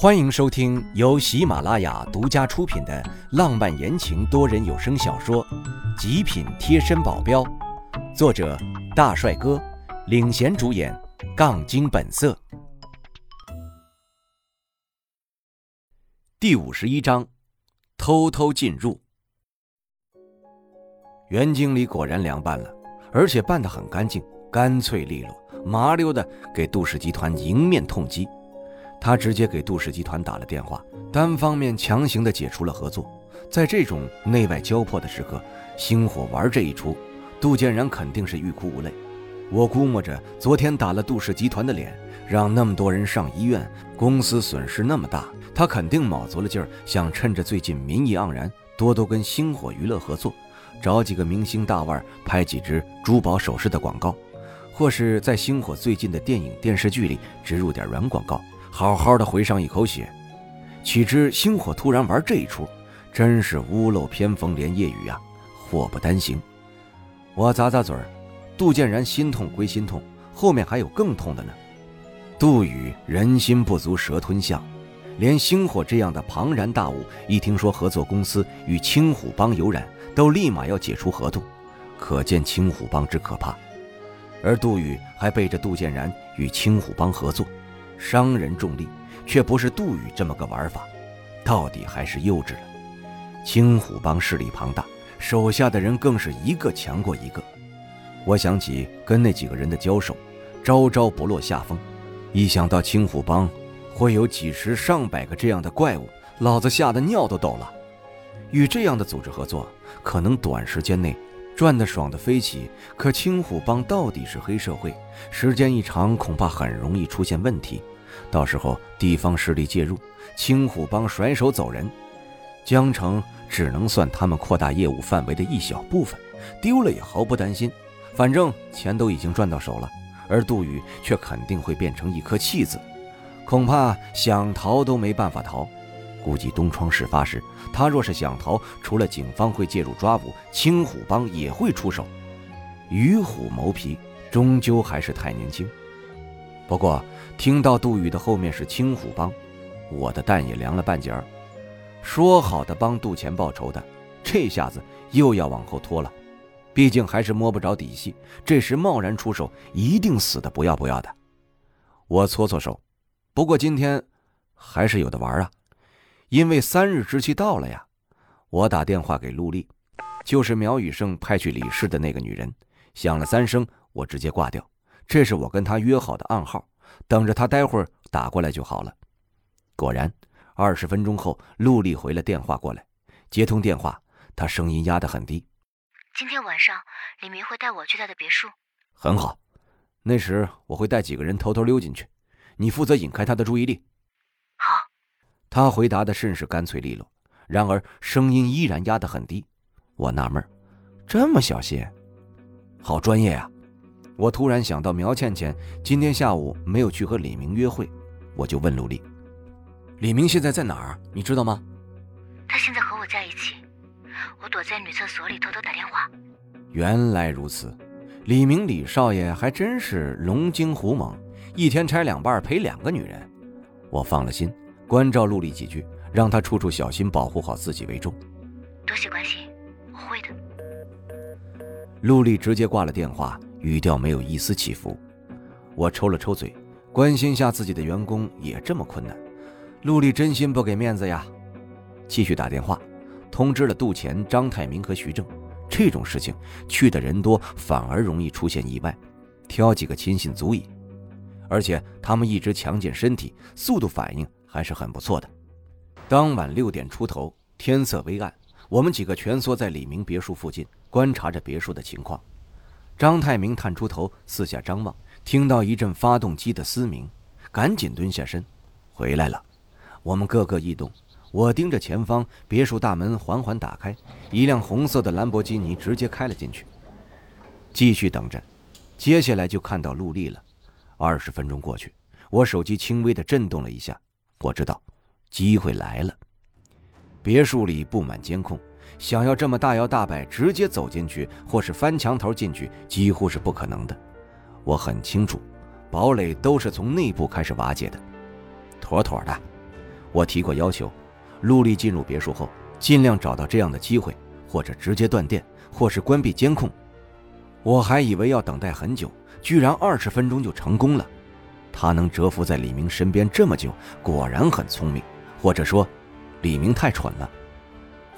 欢迎收听由喜马拉雅独家出品的浪漫言情多人有声小说《极品贴身保镖》，作者大帅哥领衔主演，杠精本色。第五十一章，偷偷进入。袁经理果然凉拌了，而且办得很干净，干脆利落，麻溜的给杜氏集团迎面痛击。他直接给杜氏集团打了电话，单方面强行的解除了合作。在这种内外交迫的时刻，星火玩这一出，杜建然肯定是欲哭无泪。我估摸着，昨天打了杜氏集团的脸，让那么多人上医院，公司损失那么大，他肯定卯足了劲儿，想趁着最近民意盎然，多多跟星火娱乐合作，找几个明星大腕拍几支珠宝首饰的广告，或是在星火最近的电影电视剧里植入点软广告。好好的回上一口血，岂知星火突然玩这一出，真是屋漏偏逢连夜雨啊，祸不单行。我咂咂嘴儿，杜建然心痛归心痛，后面还有更痛的呢。杜宇人心不足蛇吞象，连星火这样的庞然大物，一听说合作公司与青虎帮有染，都立马要解除合同，可见青虎帮之可怕。而杜宇还背着杜建然与青虎帮合作。商人重利，却不是杜宇这么个玩法，到底还是幼稚了。青虎帮势力庞大，手下的人更是一个强过一个。我想起跟那几个人的交手，招招不落下风。一想到青虎帮会有几十上百个这样的怪物，老子吓得尿都抖了。与这样的组织合作，可能短时间内赚得爽的飞起。可青虎帮到底是黑社会，时间一长，恐怕很容易出现问题。到时候地方势力介入，青虎帮甩手走人，江城只能算他们扩大业务范围的一小部分，丢了也毫不担心，反正钱都已经赚到手了。而杜宇却肯定会变成一颗弃子，恐怕想逃都没办法逃。估计东窗事发时，他若是想逃，除了警方会介入抓捕，青虎帮也会出手。与虎谋皮，终究还是太年轻。不过，听到杜宇的后面是青虎帮，我的蛋也凉了半截儿。说好的帮杜钱报仇的，这下子又要往后拖了。毕竟还是摸不着底细，这时贸然出手，一定死的不要不要的。我搓搓手，不过今天还是有的玩啊，因为三日之期到了呀。我打电话给陆丽，就是苗雨胜派去李氏的那个女人，响了三声，我直接挂掉。这是我跟他约好的暗号，等着他待会儿打过来就好了。果然，二十分钟后，陆丽回了电话过来。接通电话，她声音压得很低：“今天晚上，李明会带我去他的别墅。”“很好，那时我会带几个人偷偷溜进去，你负责引开他的注意力。”“好。”他回答的甚是干脆利落，然而声音依然压得很低。我纳闷，这么小心，好专业啊。我突然想到，苗倩倩今天下午没有去和李明约会，我就问陆丽：“李明现在在哪儿？你知道吗？”他现在和我在一起，我躲在女厕所里偷偷打电话。原来如此，李明李少爷还真是龙精虎猛，一天拆两半陪两个女人。我放了心，关照陆丽几句，让她处处小心，保护好自己为重。多谢关心，我会的。陆丽直接挂了电话。语调没有一丝起伏，我抽了抽嘴，关心下自己的员工也这么困难，陆丽真心不给面子呀。继续打电话，通知了杜钱、张泰明和徐正。这种事情去的人多，反而容易出现意外，挑几个亲信足矣。而且他们一直强健身体，速度反应还是很不错的。当晚六点出头，天色微暗，我们几个蜷缩在李明别墅附近，观察着别墅的情况。张太明探出头，四下张望，听到一阵发动机的嘶鸣，赶紧蹲下身，回来了。我们个个异动。我盯着前方，别墅大门缓缓打开，一辆红色的兰博基尼直接开了进去。继续等着，接下来就看到陆丽了。二十分钟过去，我手机轻微的震动了一下，我知道，机会来了。别墅里布满监控。想要这么大摇大摆直接走进去，或是翻墙头进去，几乎是不可能的。我很清楚，堡垒都是从内部开始瓦解的，妥妥的。我提过要求，陆丽进入别墅后，尽量找到这样的机会，或者直接断电，或是关闭监控。我还以为要等待很久，居然二十分钟就成功了。他能蛰伏在李明身边这么久，果然很聪明，或者说，李明太蠢了。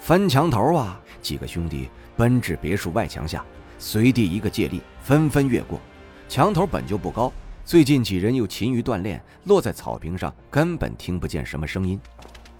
翻墙头啊！几个兄弟奔至别墅外墙下，随地一个借力，纷纷越过。墙头本就不高，最近几人又勤于锻炼，落在草坪上根本听不见什么声音。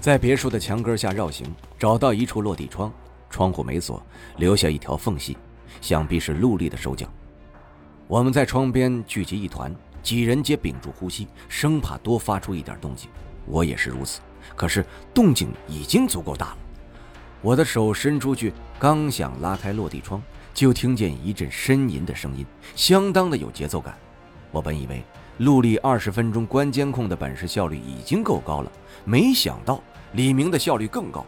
在别墅的墙根下绕行，找到一处落地窗，窗户没锁，留下一条缝隙，想必是陆丽的手脚。我们在窗边聚集一团。几人皆屏住呼吸，生怕多发出一点动静。我也是如此。可是动静已经足够大了。我的手伸出去，刚想拉开落地窗，就听见一阵呻吟的声音，相当的有节奏感。我本以为陆丽二十分钟关监控的本事效率已经够高了，没想到李明的效率更高。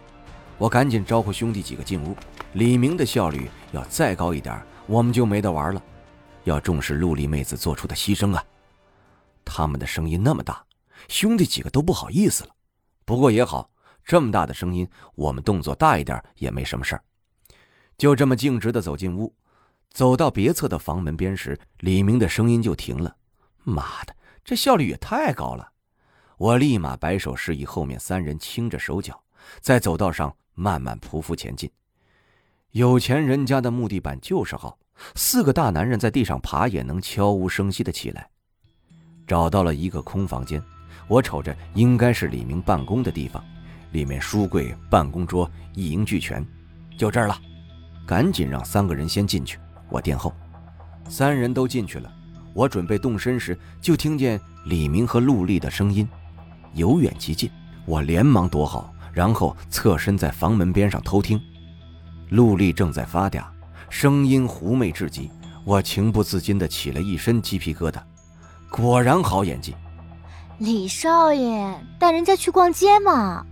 我赶紧招呼兄弟几个进屋。李明的效率要再高一点，我们就没得玩了。要重视陆丽妹子做出的牺牲啊！他们的声音那么大，兄弟几个都不好意思了。不过也好，这么大的声音，我们动作大一点也没什么事儿。就这么径直的走进屋，走到别侧的房门边时，李明的声音就停了。妈的，这效率也太高了！我立马摆手示意后面三人轻着手脚，在走道上慢慢匍匐前进。有钱人家的木地板就是好，四个大男人在地上爬也能悄无声息的起来。找到了一个空房间，我瞅着应该是李明办公的地方，里面书柜、办公桌一应俱全，就这儿了。赶紧让三个人先进去，我殿后。三人都进去了，我准备动身时，就听见李明和陆丽的声音，由远及近。我连忙躲好，然后侧身在房门边上偷听。陆丽正在发嗲，声音狐媚至极，我情不自禁地起了一身鸡皮疙瘩。果然好演技，李少爷带人家去逛街嘛？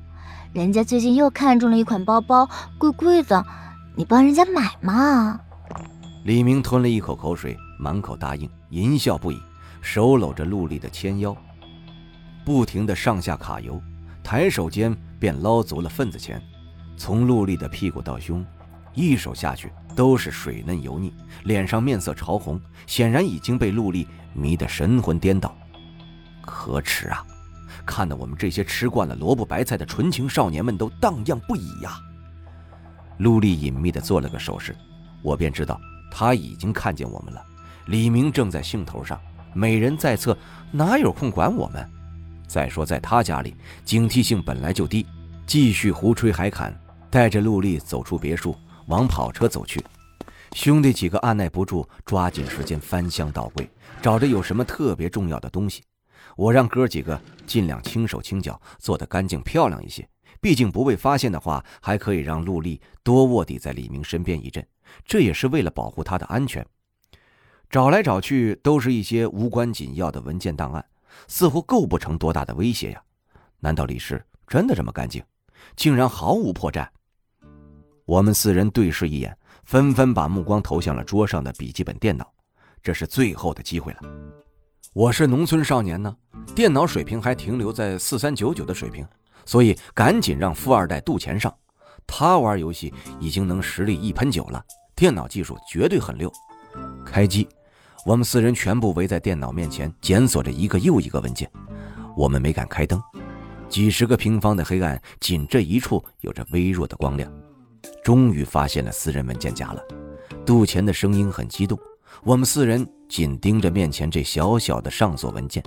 人家最近又看中了一款包包，贵贵的，你帮人家买嘛？李明吞了一口口水，满口答应，淫笑不已，手搂着陆丽的纤腰，不停的上下卡油，抬手间便捞足了份子钱，从陆丽的屁股到胸，一手下去都是水嫩油腻，脸上面色潮红，显然已经被陆丽。迷得神魂颠倒，可耻啊！看得我们这些吃惯了萝卜白菜的纯情少年们都荡漾不已呀。陆丽隐秘地做了个手势，我便知道他已经看见我们了。李明正在兴头上，美人在侧，哪有空管我们？再说在他家里，警惕性本来就低，继续胡吹海侃，带着陆丽走出别墅，往跑车走去。兄弟几个按耐不住，抓紧时间翻箱倒柜，找着有什么特别重要的东西。我让哥几个尽量轻手轻脚，做得干净漂亮一些。毕竟不被发现的话，还可以让陆丽多卧底在李明身边一阵，这也是为了保护他的安全。找来找去，都是一些无关紧要的文件档案，似乎构不成多大的威胁呀。难道李氏真的这么干净，竟然毫无破绽？我们四人对视一眼。纷纷把目光投向了桌上的笔记本电脑，这是最后的机会了。我是农村少年呢，电脑水平还停留在四三九九的水平，所以赶紧让富二代杜钱上。他玩游戏已经能实力一喷酒了，电脑技术绝对很溜。开机，我们四人全部围在电脑面前检索着一个又一个文件。我们没敢开灯，几十个平方的黑暗，仅这一处有着微弱的光亮。终于发现了私人文件夹了，杜钱的声音很激动。我们四人紧盯着面前这小小的上锁文件。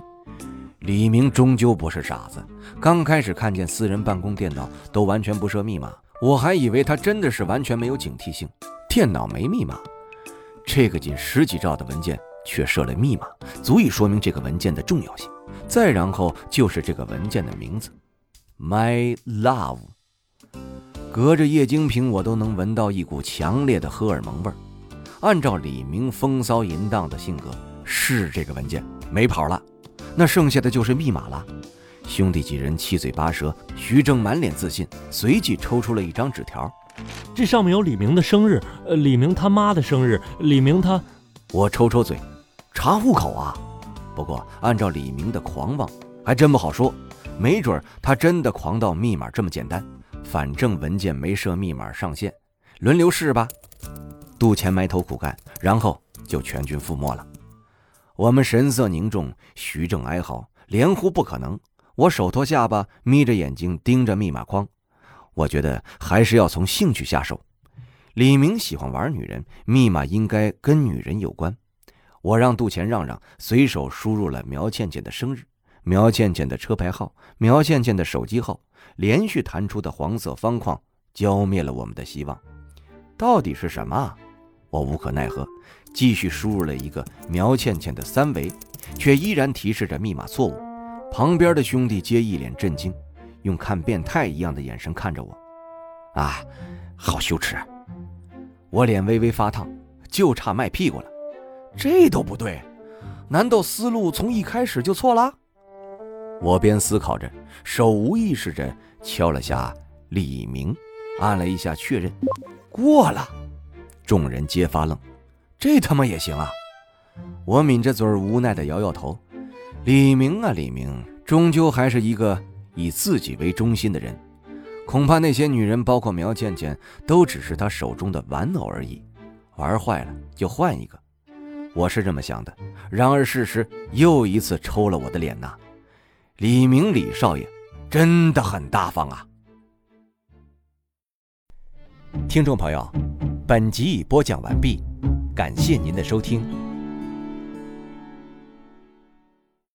李明终究不是傻子，刚开始看见私人办公电脑都完全不设密码，我还以为他真的是完全没有警惕性。电脑没密码，这个仅十几兆的文件却设了密码，足以说明这个文件的重要性。再然后就是这个文件的名字，My Love。隔着液晶屏，我都能闻到一股强烈的荷尔蒙味儿。按照李明风骚淫荡的性格，是这个文件没跑了，那剩下的就是密码了。兄弟几人七嘴八舌，徐正满脸自信，随即抽出了一张纸条，这上面有李明的生日，呃，李明他妈的生日，李明他……我抽抽嘴，查户口啊。不过按照李明的狂妄，还真不好说。没准他真的狂到密码这么简单。反正文件没设密码上线，轮流试吧。杜钱埋头苦干，然后就全军覆没了。我们神色凝重，徐正哀嚎，连呼不可能。我手托下巴，眯着眼睛盯着密码框。我觉得还是要从兴趣下手。李明喜欢玩女人，密码应该跟女人有关。我让杜钱让让，随手输入了苗倩倩的生日、苗倩倩的车牌号、苗倩倩的手机号。连续弹出的黄色方框浇灭了我们的希望。到底是什么？我无可奈何，继续输入了一个苗倩倩的三维，却依然提示着密码错误。旁边的兄弟皆一脸震惊，用看变态一样的眼神看着我。啊，好羞耻！我脸微微发烫，就差卖屁股了。这都不对，难道思路从一开始就错了？我边思考着，手无意识着敲了下李明，按了一下确认，过了。众人皆发愣，这他妈也行啊！我抿着嘴儿，无奈的摇摇头。李明啊，李明，终究还是一个以自己为中心的人。恐怕那些女人，包括苗倩倩，都只是他手中的玩偶而已。玩坏了就换一个，我是这么想的。然而事实又一次抽了我的脸呐！李明，李少爷，真的很大方啊！听众朋友，本集已播讲完毕，感谢您的收听。